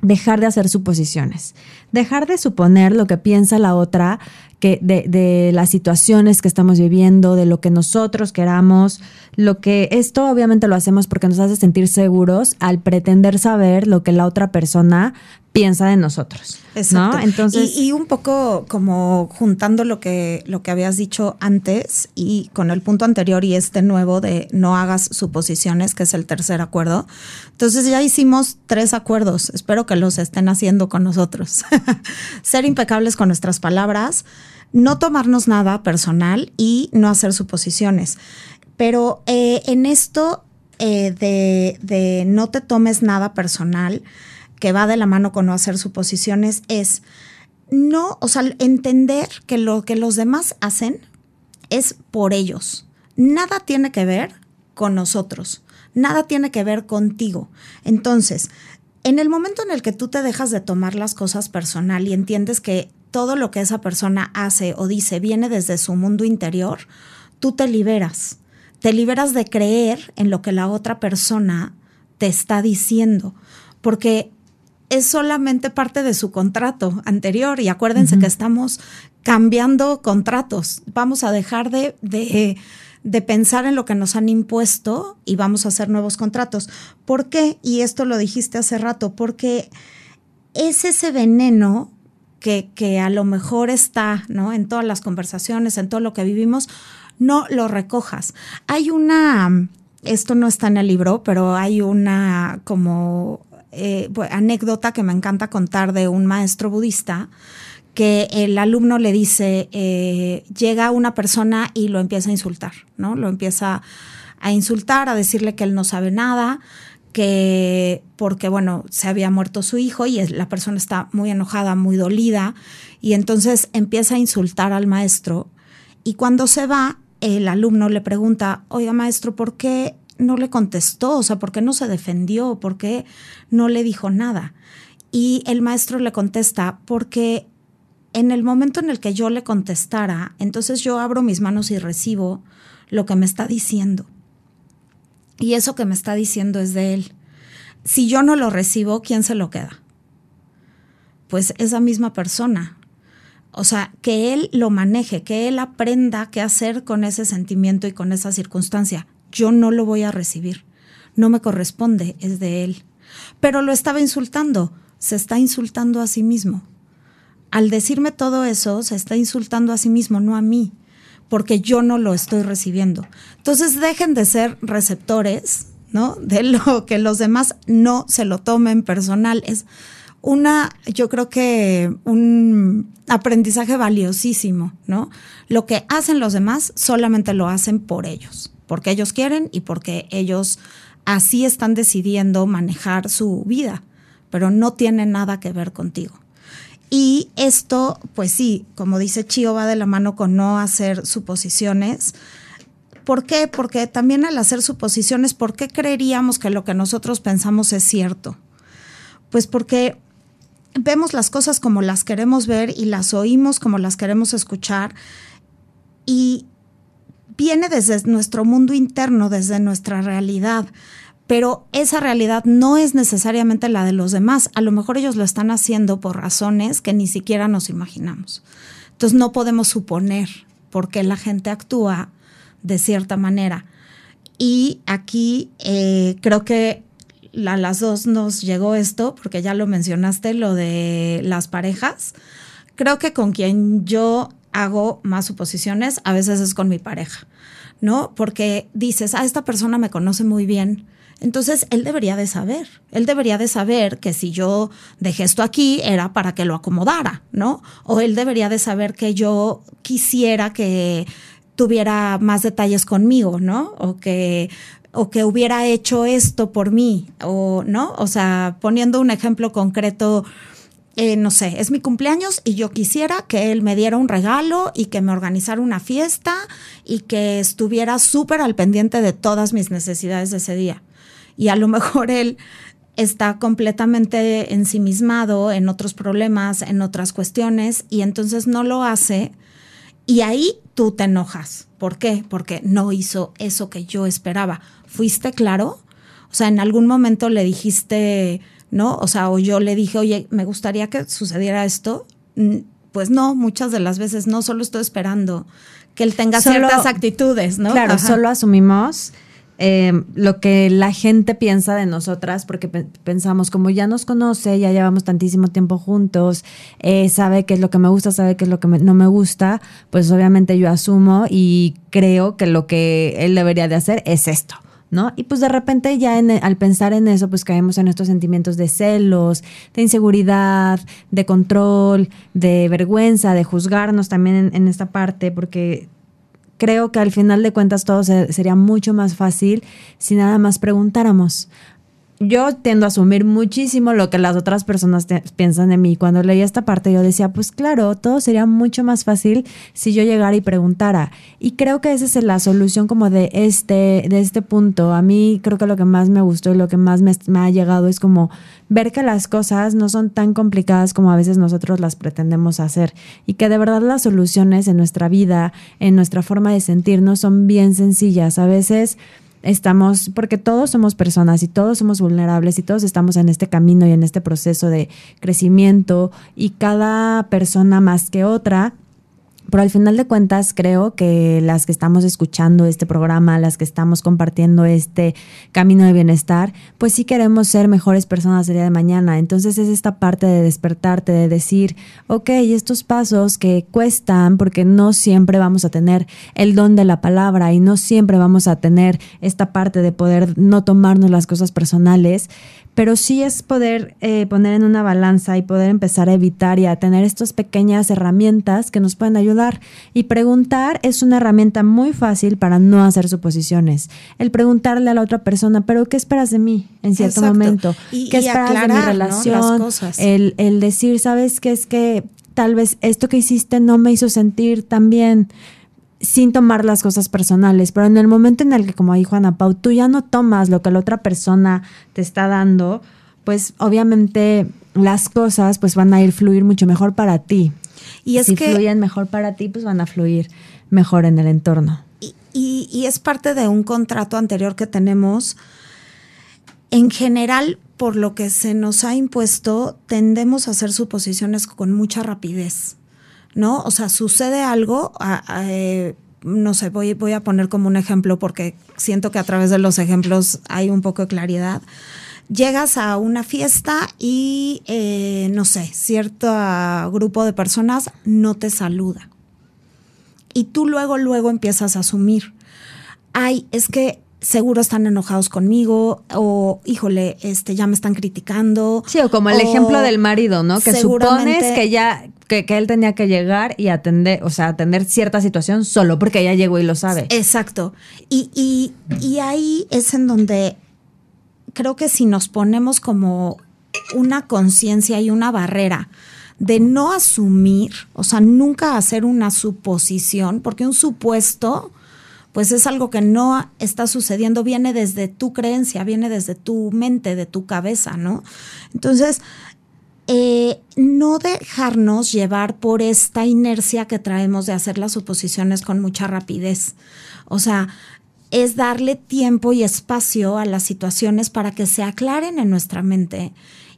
[SPEAKER 2] dejar de hacer suposiciones, dejar de suponer lo que piensa la otra, que de, de, las situaciones que estamos viviendo, de lo que nosotros queramos, lo que esto obviamente lo hacemos porque nos hace sentir seguros al pretender saber lo que la otra persona piensa de nosotros. Exacto.
[SPEAKER 3] Entonces, y, un poco como juntando lo que, lo que habías dicho antes y con el punto anterior y este nuevo de no hagas suposiciones, que es el tercer acuerdo. Entonces ya hicimos tres acuerdos. Espero que los estén haciendo con nosotros. (laughs) Ser impecables con nuestras palabras, no tomarnos nada personal y no hacer suposiciones. Pero eh, en esto eh, de, de no te tomes nada personal, que va de la mano con no hacer suposiciones es no, o sea, entender que lo que los demás hacen es por ellos. Nada tiene que ver con nosotros, nada tiene que ver contigo. Entonces, en el momento en el que tú te dejas de tomar las cosas personal y entiendes que todo lo que esa persona hace o dice viene desde su mundo interior, tú te liberas. Te liberas de creer en lo que la otra persona te está diciendo, porque es solamente parte de su contrato anterior y acuérdense que estamos cambiando contratos. Vamos a dejar de, de, de, pensar en lo que nos han impuesto y vamos a hacer nuevos contratos. ¿Por qué? Y esto lo dijiste hace rato, porque es ese veneno que, que a lo mejor está ¿no? en todas las conversaciones, en todo lo que vivimos, no lo recojas. Hay una, esto no está en el libro, pero hay una como eh, anécdota que me encanta contar de un maestro budista que el alumno le dice, eh, llega una persona y lo empieza a insultar, ¿no? Lo empieza a insultar, a decirle que él no sabe nada, que porque, bueno, se había muerto su hijo y la persona está muy enojada, muy dolida, y entonces empieza a insultar al maestro. Y cuando se va, el alumno le pregunta, oiga maestro, ¿por qué no le contestó? O sea, ¿por qué no se defendió? ¿Por qué no le dijo nada? Y el maestro le contesta, porque en el momento en el que yo le contestara, entonces yo abro mis manos y recibo lo que me está diciendo. Y eso que me está diciendo es de él. Si yo no lo recibo, ¿quién se lo queda? Pues esa misma persona. O sea, que él lo maneje, que él aprenda qué hacer con ese sentimiento y con esa circunstancia. Yo no lo voy a recibir. No me corresponde, es de él. Pero lo estaba insultando. Se está insultando a sí mismo. Al decirme todo eso, se está insultando a sí mismo, no a mí, porque yo no lo estoy recibiendo. Entonces dejen de ser receptores, ¿no? De lo que los demás no se lo tomen personal. Es una, yo creo que un aprendizaje valiosísimo, ¿no? Lo que hacen los demás solamente lo hacen por ellos, porque ellos quieren y porque ellos así están decidiendo manejar su vida, pero no tiene nada que ver contigo. Y esto, pues sí, como dice Chio, va de la mano con no hacer suposiciones. ¿Por qué? Porque también al hacer suposiciones, ¿por qué creeríamos que lo que nosotros pensamos es cierto? Pues porque vemos las cosas como las queremos ver y las oímos como las queremos escuchar y viene desde nuestro mundo interno, desde nuestra realidad, pero esa realidad no es necesariamente la de los demás. A lo mejor ellos lo están haciendo por razones que ni siquiera nos imaginamos. Entonces no podemos suponer por qué la gente actúa de cierta manera. Y aquí eh, creo que a las dos nos llegó esto, porque ya lo mencionaste, lo de las parejas. Creo que con quien yo hago más suposiciones a veces es con mi pareja, ¿no? Porque dices, ah, esta persona me conoce muy bien. Entonces, él debería de saber, él debería de saber que si yo dejé esto aquí era para que lo acomodara, ¿no? O él debería de saber que yo quisiera que tuviera más detalles conmigo, ¿no? O que o que hubiera hecho esto por mí, o no, o sea, poniendo un ejemplo concreto, eh, no sé, es mi cumpleaños y yo quisiera que él me diera un regalo y que me organizara una fiesta y que estuviera súper al pendiente de todas mis necesidades de ese día. Y a lo (laughs) mejor él está completamente ensimismado en otros problemas, en otras cuestiones, y entonces no lo hace. Y ahí tú te enojas. ¿Por qué? Porque no hizo eso que yo esperaba. ¿Fuiste claro? O sea, en algún momento le dijiste, ¿no? O sea, o yo le dije, oye, me gustaría que sucediera esto. Mm, pues no, muchas de las veces no, solo estoy esperando que él tenga ciertas actitudes, ¿no?
[SPEAKER 2] Claro, solo asumimos eh, lo que la gente piensa de nosotras, porque pensamos, como ya nos conoce, ya llevamos tantísimo tiempo juntos, eh, sabe qué es lo que me gusta, sabe qué es lo que no me gusta, pues obviamente yo asumo y creo que lo que él debería de hacer es esto. ¿No? Y pues de repente ya al pensar en eso, pues caemos en estos sentimientos de celos, de inseguridad, de control, de vergüenza, de juzgarnos también en esta parte, porque creo que al final de cuentas todo sería mucho más fácil si nada más preguntáramos. Yo tiendo a asumir muchísimo lo que las otras personas piensan de mí. Cuando leí esta parte yo decía, pues claro, todo sería mucho más fácil si yo llegara y preguntara. Y creo que esa es la solución como de este, de este punto. A mí creo que lo que más me gustó y lo que más me, me ha llegado es como ver que las cosas no son tan complicadas como a veces nosotros las pretendemos hacer y que de verdad las soluciones en nuestra vida, en nuestra forma de sentirnos son bien sencillas. A veces estamos, porque todos somos personas y todos somos vulnerables y todos estamos en este camino y en este proceso de crecimiento y cada persona más que otra pero al final de cuentas creo que las que estamos escuchando este programa, las que estamos compartiendo este camino de bienestar, pues sí queremos ser mejores personas el día de mañana. Entonces es esta parte de despertarte, de decir, ok, estos pasos que cuestan porque no siempre vamos a tener el don de la palabra y no siempre vamos a tener esta parte de poder no tomarnos las cosas personales, pero sí es poder eh, poner en una balanza y poder empezar a evitar y a tener estas pequeñas herramientas que nos pueden ayudar. Y preguntar es una herramienta muy fácil para no hacer suposiciones. El preguntarle a la otra persona, pero ¿qué esperas de mí en cierto momento? ¿Qué esperas de mi relación? El, el decir, ¿sabes qué es que tal vez esto que hiciste no me hizo sentir tan bien? Sin tomar las cosas personales, pero en el momento en el que, como dijo Ana Pau, tú ya no tomas lo que la otra persona te está dando, pues obviamente las cosas pues van a ir fluir mucho mejor para ti. Y es si que fluyen mejor para ti, pues van a fluir mejor en el entorno.
[SPEAKER 3] Y, y es parte de un contrato anterior que tenemos. En general, por lo que se nos ha impuesto, tendemos a hacer suposiciones con mucha rapidez. ¿No? O sea, sucede algo, eh, no sé, voy, voy a poner como un ejemplo porque siento que a través de los ejemplos hay un poco de claridad. Llegas a una fiesta y, eh, no sé, cierto grupo de personas no te saluda. Y tú luego, luego empiezas a asumir, ay, es que seguro están enojados conmigo o híjole, este ya me están criticando.
[SPEAKER 2] Sí, o como el ejemplo del marido, ¿no? Que supones que ya que, él tenía que llegar y atender, o sea, atender cierta situación solo porque ella llegó y lo sabe.
[SPEAKER 3] Exacto. Y, y, y ahí es en donde creo que si nos ponemos como una conciencia y una barrera de no asumir, o sea, nunca hacer una suposición, porque un supuesto pues es algo que no está sucediendo, viene desde tu creencia, viene desde tu mente, de tu cabeza, ¿no? Entonces, eh, no dejarnos llevar por esta inercia que traemos de hacer las suposiciones con mucha rapidez. O sea, es darle tiempo y espacio a las situaciones para que se aclaren en nuestra mente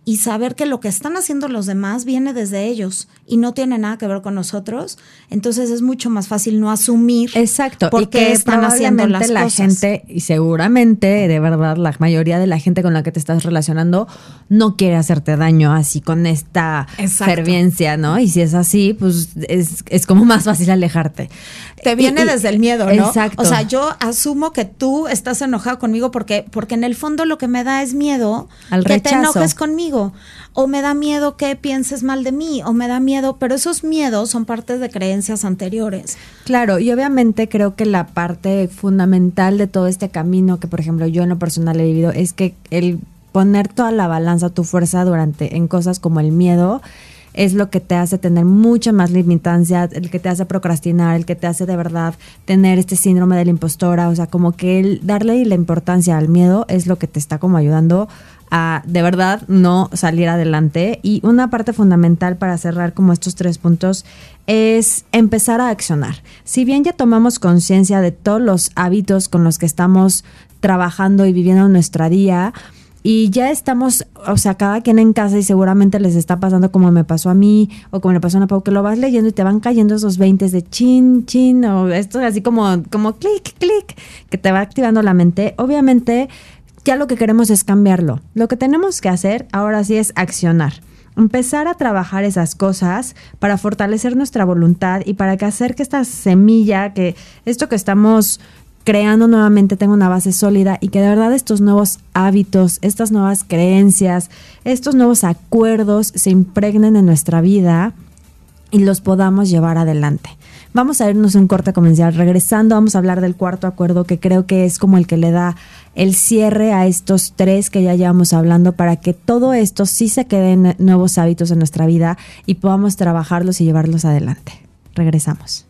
[SPEAKER 3] y saber que lo que están haciendo los demás viene desde ellos y no tiene nada que ver con nosotros, entonces es mucho más fácil no asumir
[SPEAKER 2] Exacto, por qué están haciendo las la gente y seguramente de verdad la mayoría de la gente con la que te estás relacionando no quiere hacerte daño así con esta ferviencia, ¿no? Y si es así, pues es, es como más fácil alejarte.
[SPEAKER 3] Te viene desde el miedo, ¿no? Exacto. O sea, yo asumo que tú estás enojado conmigo porque porque en el fondo lo que me da es miedo Al que te enojes conmigo o me da miedo que pienses mal de mí, o me da miedo, pero esos miedos son parte de creencias anteriores.
[SPEAKER 2] Claro, y obviamente creo que la parte fundamental de todo este camino que, por ejemplo, yo en lo personal he vivido es que el poner toda la balanza, tu fuerza durante en cosas como el miedo, es lo que te hace tener mucha más limitancia, el que te hace procrastinar, el que te hace de verdad tener este síndrome de la impostora, o sea, como que el darle la importancia al miedo es lo que te está como ayudando a de verdad no salir adelante. Y una parte fundamental para cerrar como estos tres puntos es empezar a accionar. Si bien ya tomamos conciencia de todos los hábitos con los que estamos trabajando y viviendo nuestra día, y ya estamos, o sea, cada quien en casa y seguramente les está pasando como me pasó a mí o como le pasó a una Pau, que lo vas leyendo y te van cayendo esos 20 de chin, chin, o esto así como, como clic, clic, que te va activando la mente. Obviamente, ya lo que queremos es cambiarlo. Lo que tenemos que hacer ahora sí es accionar. Empezar a trabajar esas cosas para fortalecer nuestra voluntad y para que hacer que esta semilla, que esto que estamos creando nuevamente tenga una base sólida y que de verdad estos nuevos hábitos, estas nuevas creencias, estos nuevos acuerdos se impregnen en nuestra vida y los podamos llevar adelante. Vamos a irnos un corte comercial. Regresando, vamos a hablar del cuarto acuerdo que creo que es como el que le da el cierre a estos tres que ya llevamos hablando para que todo esto sí se queden nuevos hábitos en nuestra vida y podamos trabajarlos y llevarlos adelante. Regresamos.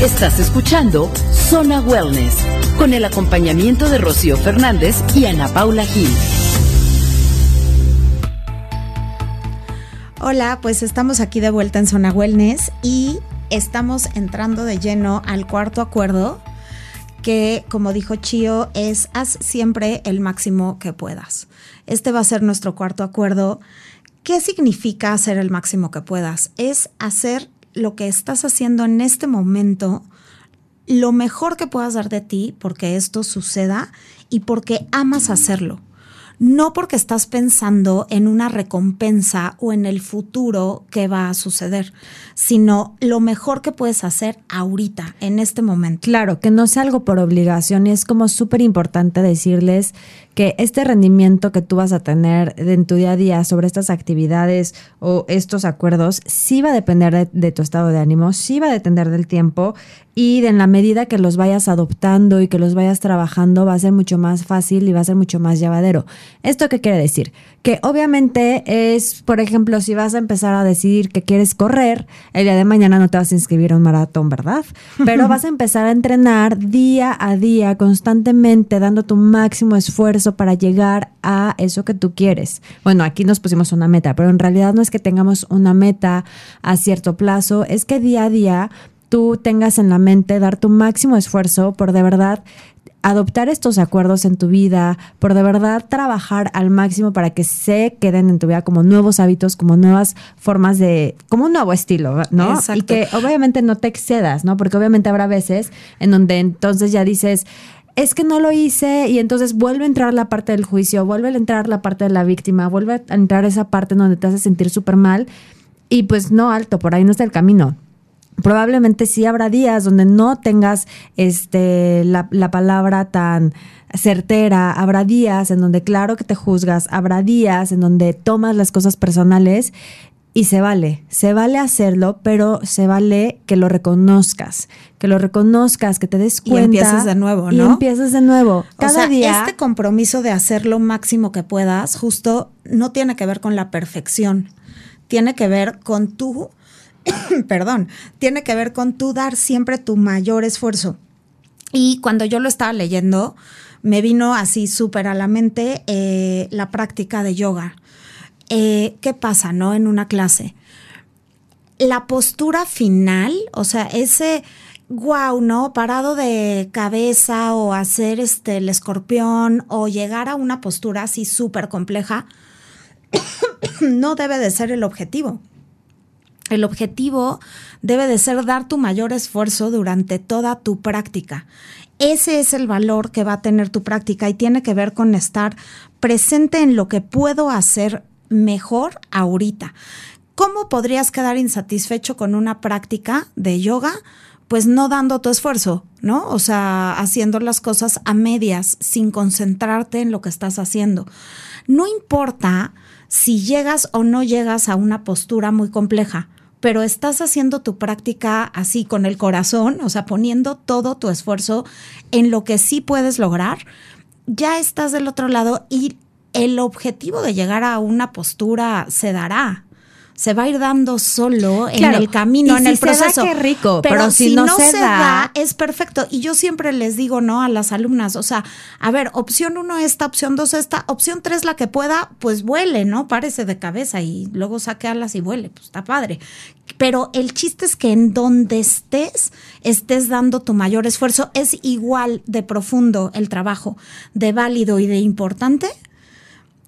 [SPEAKER 1] Estás escuchando Zona Wellness con el acompañamiento de Rocío Fernández y Ana Paula Gil.
[SPEAKER 3] Hola, pues estamos aquí de vuelta en Zona Wellness y estamos entrando de lleno al cuarto acuerdo que, como dijo Chio, es haz siempre el máximo que puedas. Este va a ser nuestro cuarto acuerdo. ¿Qué significa hacer el máximo que puedas? Es hacer lo que estás haciendo en este momento lo mejor que puedas dar de ti porque esto suceda y porque amas hacerlo. No porque estás pensando en una recompensa o en el futuro que va a suceder, sino lo mejor que puedes hacer ahorita, en este momento.
[SPEAKER 2] Claro, que no sea algo por obligación. Es como súper importante decirles que este rendimiento que tú vas a tener en tu día a día sobre estas actividades o estos acuerdos sí va a depender de, tu estado de ánimo, sí va a depender del tiempo y en la medida que los vayas adoptando y que los vayas trabajando va a ser mucho más fácil y va a ser mucho más llevadero. ¿Esto qué quiere decir? Que obviamente es, por ejemplo, si vas a empezar a decidir que quieres correr, el día de mañana no te vas a inscribir a un maratón, ¿verdad? Pero (laughs) vas a empezar a entrenar día a día, constantemente, dando tu máximo esfuerzo para llegar a eso que tú quieres. Bueno, aquí nos pusimos una meta, pero en realidad no es que tengamos una meta a cierto plazo, es que día a día tú tengas en la mente dar tu máximo esfuerzo por de verdad adoptar estos acuerdos en tu vida, por de verdad trabajar al máximo para que se queden en tu vida como nuevos hábitos, como nuevas formas de, como un nuevo estilo, ¿no? Exacto. Y que obviamente no te excedas, ¿no? Porque obviamente habrá veces en donde entonces ya dices, es que no lo hice y entonces vuelve a entrar la parte del juicio, vuelve a entrar la parte de la víctima, vuelve a entrar esa parte en donde te hace sentir súper mal y pues no alto, por ahí no está el camino. Probablemente sí habrá días donde no tengas este, la, la palabra tan certera, habrá días en donde claro que te juzgas, habrá días en donde tomas las cosas personales y se vale, se vale hacerlo, pero se vale que lo reconozcas, que lo reconozcas, que te des cuenta. Y
[SPEAKER 3] empiezas de nuevo, ¿no?
[SPEAKER 2] Y empiezas de nuevo.
[SPEAKER 3] Cada o sea, día. Este compromiso de hacer lo máximo que puedas, justo no tiene que ver con la perfección. Tiene que ver con tu, (coughs) perdón, tiene que ver con tu dar siempre tu mayor esfuerzo. Y cuando yo lo estaba leyendo, me vino así súper a la mente eh, la práctica de yoga eh, ¿qué pasa, no? En una clase. La postura final, o sea, ese wow, ¿no? Parado de cabeza o hacer este el escorpión o llegar a una postura así súper compleja, (coughs) no debe de ser el objetivo. El objetivo debe de ser dar tu mayor esfuerzo durante toda tu práctica. Ese es el valor que va a tener tu práctica y tiene que ver con estar presente en lo que puedo hacer mejor ahorita. ¿Cómo podrías quedar insatisfecho con una práctica de yoga? Pues no dando tu esfuerzo, ¿no? O sea, haciendo las cosas a medias, sin concentrarte en lo que estás haciendo. No importa si llegas o no llegas a una postura muy compleja, pero estás haciendo tu práctica así con el corazón, o sea, poniendo todo tu esfuerzo en lo que sí puedes lograr, ya estás del otro lado y el objetivo de llegar a una postura se dará. Se va a ir dando solo en el camino, en el proceso.
[SPEAKER 2] qué rico, pero, si, no, se, da,
[SPEAKER 3] es perfecto. Y yo siempre les digo, ¿no? A las alumnas, o sea, a ver, opción uno esta, opción dos esta, opción tres la que pueda, pues vuele, ¿no? Párese de cabeza y luego saque alas y vuele, pues está padre. Pero el chiste es que en donde estés, estés dando tu mayor esfuerzo. Es igual de profundo el trabajo, de válido y de importante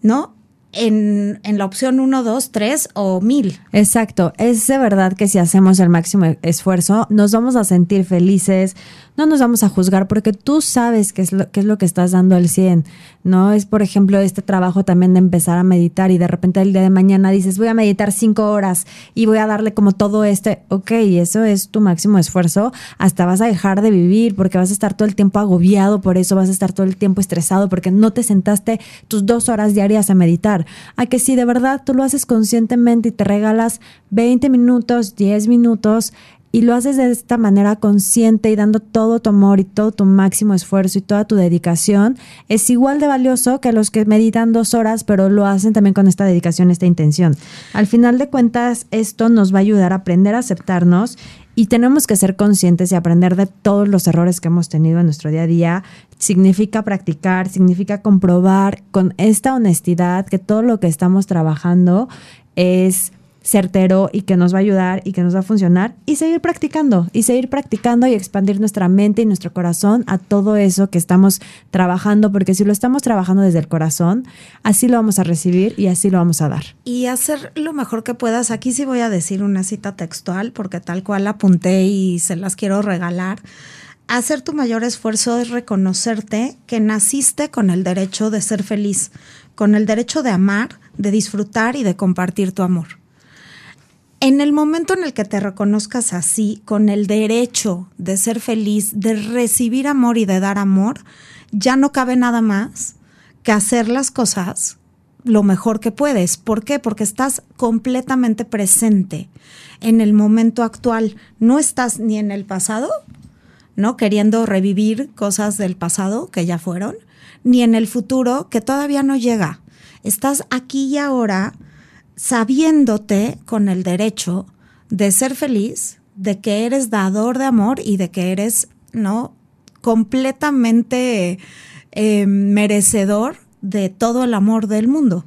[SPEAKER 3] ¿no? En, en, la opción 1, 2, 3 o 1000.
[SPEAKER 2] Exacto. Es de verdad que si hacemos el máximo esfuerzo, nos vamos a sentir felices, no nos vamos a juzgar porque tú sabes qué es lo, es lo que estás dando al 100, ¿no? Es, por ejemplo, este trabajo también de empezar a meditar y de repente el día de mañana dices, voy a meditar cinco horas y voy a darle como todo este, ok, eso es tu máximo esfuerzo, hasta vas a dejar de vivir porque vas a estar todo el tiempo agobiado por eso, vas a estar todo el tiempo estresado porque no te sentaste tus dos horas diarias a meditar. a que si de verdad tú lo haces conscientemente y te regalas 20 minutos, 10 minutos, y lo haces de esta manera consciente y dando todo tu amor y todo tu máximo esfuerzo y toda tu dedicación, es igual de valioso que los que meditan dos horas, pero lo hacen también con esta dedicación, esta intención. Al final de cuentas, esto nos va a ayudar a aprender a aceptarnos y tenemos que ser conscientes y aprender de todos los errores que hemos tenido en nuestro día a día. Significa practicar, significa comprobar con esta honestidad que todo lo que estamos trabajando es certero y que nos va a ayudar y que nos va a funcionar y seguir practicando y seguir practicando y expandir nuestra mente y nuestro corazón a todo eso que estamos trabajando, porque si lo estamos trabajando desde el corazón, así lo vamos a recibir y así lo vamos a dar.
[SPEAKER 3] Y hacer lo mejor que puedas. Aquí sí voy a decir una cita textual porque tal cual apunté y se las quiero regalar. Hacer tu mayor esfuerzo es reconocerte que naciste con el derecho de ser feliz, con el derecho de amar, de disfrutar y de compartir tu amor. En el momento en el que te reconozcas así, con el derecho de ser feliz, de recibir amor y de dar amor, ya no cabe nada más que hacer las cosas lo mejor que puedes. ¿Por qué? Porque estás completamente presente en el momento actual. No estás ni en el pasado, ¿no? Queriendo revivir cosas del pasado que ya fueron, ni en el futuro que todavía no llega. Estás aquí y ahora sabiéndote con el derecho de ser feliz, de que eres dador de amor y de que eres, ¿no? Completamente eh, merecedor de todo el amor del mundo.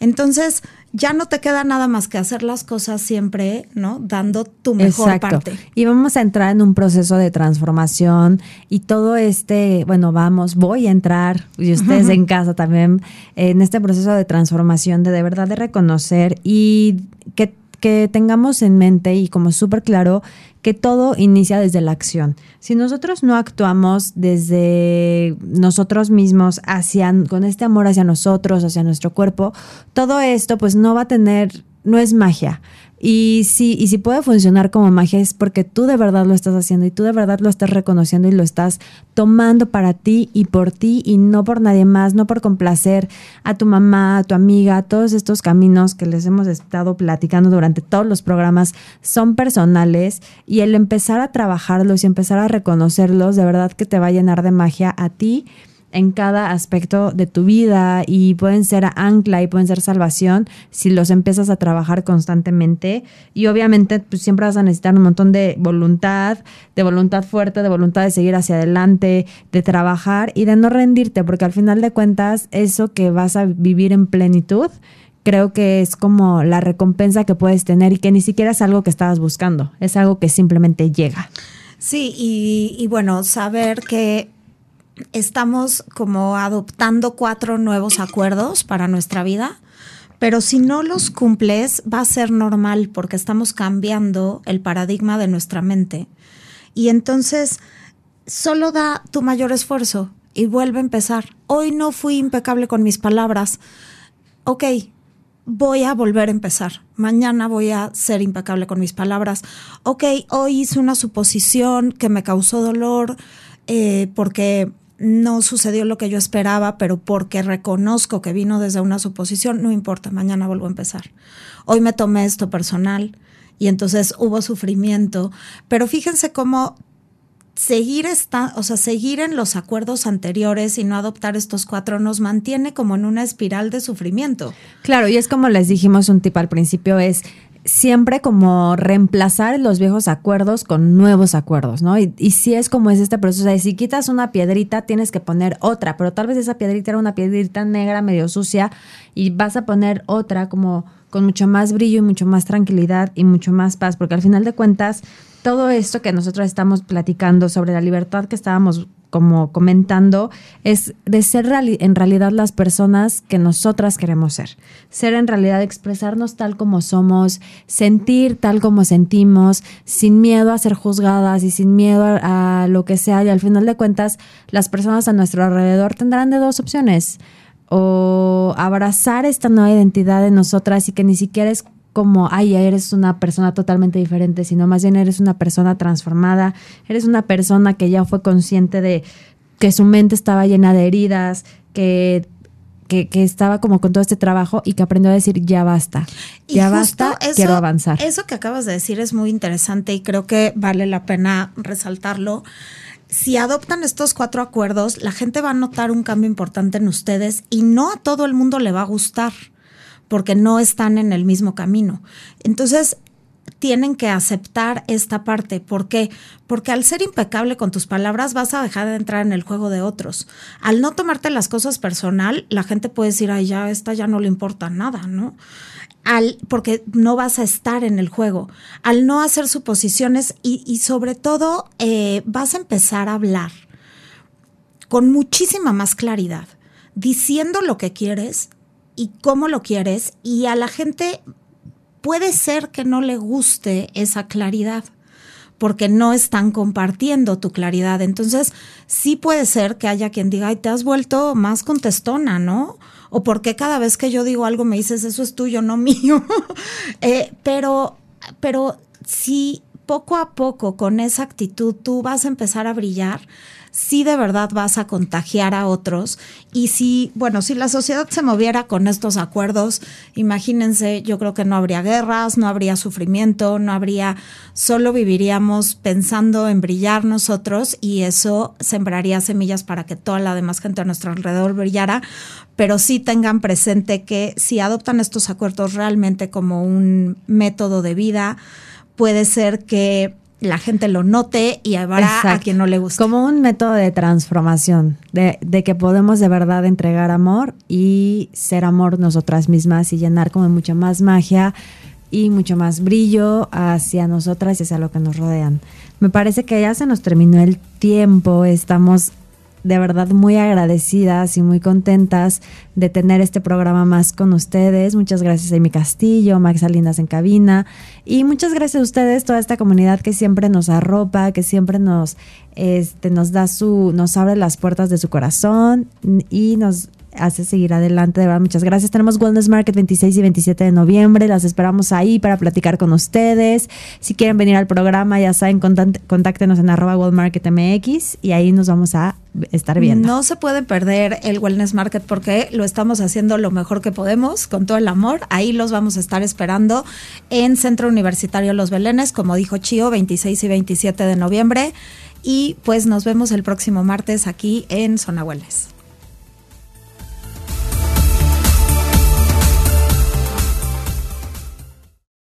[SPEAKER 3] Entonces, ya no te queda nada más que hacer las cosas siempre, ¿no? Dando tu mejor Exacto. parte.
[SPEAKER 2] Y vamos a entrar en un proceso de transformación y todo este, bueno, vamos, voy a entrar, y ustedes en casa también, en este proceso de transformación, de de verdad de reconocer y que que tengamos en mente y como súper claro que todo inicia desde la acción. Si nosotros no actuamos desde nosotros mismos hacia con este amor hacia nosotros, hacia nuestro cuerpo, todo esto pues no va a tener no es magia. Y si, y si puede funcionar como magia es porque tú de verdad lo estás haciendo y tú de verdad lo estás reconociendo y lo estás tomando para ti y por ti y no por nadie más, no por complacer a tu mamá, a tu amiga, todos estos caminos que les hemos estado platicando durante todos los programas son personales y el empezar a trabajarlos y empezar a reconocerlos de verdad que te va a llenar de magia a ti en cada aspecto de tu vida y pueden ser ancla y pueden ser salvación si los empiezas a trabajar constantemente y obviamente pues siempre vas a necesitar un montón de voluntad, de voluntad fuerte, de voluntad de seguir hacia adelante, de trabajar y de no rendirte porque al final de cuentas eso que vas a vivir en plenitud creo que es como la recompensa que puedes tener y que ni siquiera es algo que estabas buscando, es algo que simplemente llega.
[SPEAKER 3] Sí, y, y bueno, saber que estamos como adoptando cuatro nuevos acuerdos para nuestra vida, pero si no los cumples va a ser normal porque estamos cambiando el paradigma de nuestra mente. Y entonces solo da tu mayor esfuerzo y vuelve a empezar. Hoy no fui impecable con mis palabras. Ok, voy a volver a empezar. Mañana voy a ser impecable con mis palabras. Ok, hoy hice una suposición que me causó dolor eh, porque no sucedió lo que yo esperaba, pero porque reconozco que vino desde una suposición, no importa, mañana vuelvo a empezar. Hoy me tomé esto personal y entonces hubo sufrimiento, pero fíjense cómo seguir esta, o sea, seguir en los acuerdos anteriores y no adoptar estos cuatro nos mantiene como en una espiral de sufrimiento.
[SPEAKER 2] Claro, y es como les dijimos un tip al principio, es siempre como reemplazar los viejos acuerdos con nuevos acuerdos, ¿no? Y, y si es como es este proceso, de si quitas una piedrita tienes que poner otra, pero tal vez esa piedrita era una piedrita negra medio sucia y vas a poner otra como con mucho más brillo y mucho más tranquilidad y mucho más paz, porque al final de cuentas todo esto que nosotros estamos platicando sobre la libertad que estábamos como comentando, es de ser en realidad las personas que nosotras queremos ser. Ser en realidad expresarnos tal como somos, sentir tal como sentimos, sin miedo a ser juzgadas y sin miedo a, a lo que sea. Y al final de cuentas, las personas a nuestro alrededor tendrán de dos opciones. O abrazar esta nueva identidad de nosotras y que ni siquiera es como, ay, eres una persona totalmente diferente, sino más bien eres una persona transformada, eres una persona que ya fue consciente de que su mente estaba llena de heridas, que que, estaba como con todo este trabajo y que aprendió a decir ya basta, ya basta, quiero avanzar.
[SPEAKER 3] Eso que acabas de decir es muy interesante y creo que vale la pena resaltarlo. Si adoptan estos cuatro acuerdos, la gente va a notar un cambio importante en ustedes y no a todo el mundo le va a gustar porque no están en el mismo camino. Entonces, tienen que aceptar esta parte. ¿Por qué? Porque al ser impecable con tus palabras vas a dejar de entrar en el juego de otros. Al no tomarte las cosas personal, la gente puede decir, ay, ya, esta ya no le importa nada, ¿no? Al, porque no vas a estar en el juego. Al no hacer suposiciones y, sobre todo eh, vas a empezar a hablar con muchísima más claridad, diciendo lo que quieres y cómo lo quieres y a la gente puede ser que no le guste esa claridad porque no están compartiendo tu claridad. Entonces, sí puede ser que haya quien diga, te has vuelto más contestona, ¿no? O porque cada vez que yo digo algo me dices, eso es tuyo, no (laughs) mío. Eh, pero, pero si poco a poco con esa actitud tú vas a empezar a brillar, si de verdad vas a contagiar a otros. Y si, bueno, si la sociedad se moviera con estos acuerdos, imagínense, yo creo que no habría guerras, no habría sufrimiento, no habría, solo viviríamos pensando en brillar nosotros y eso sembraría semillas para que toda la demás gente a nuestro alrededor brillara. Pero sí tengan presente que si adoptan estos acuerdos realmente como un método de vida, puede ser que la gente lo note y habrá a quien no le guste.
[SPEAKER 2] Como un método de transformación, de, de, que podemos de verdad entregar amor y ser amor nosotras mismas y llenar como mucha más magia y mucho más brillo hacia nosotras y hacia lo que nos rodean. Me parece que ya se nos terminó el tiempo, estamos de verdad muy agradecidas y muy contentas de tener este programa más con ustedes. Muchas gracias Amy Castillo, Max Salinas en cabina y muchas gracias a ustedes, toda esta comunidad que siempre nos arropa, que siempre nos, este, nos da su, nos abre las puertas de su corazón y nos hace seguir adelante. De verdad, muchas gracias. Tenemos Wellness Market 26 y 27 de noviembre. Las esperamos ahí para platicar con ustedes. Si quieren venir al programa, ya saben, contáctenos en arroba MX y ahí nos vamos a estar viendo.
[SPEAKER 3] No se pueden perder el Wellness Market porque lo estamos haciendo lo mejor que podemos, con todo el amor. Ahí los vamos a estar esperando en Centro Universitario Los Belenes, como dijo Chio, 26 y 27 de noviembre. Y pues nos vemos el próximo martes aquí en Zona Wellness.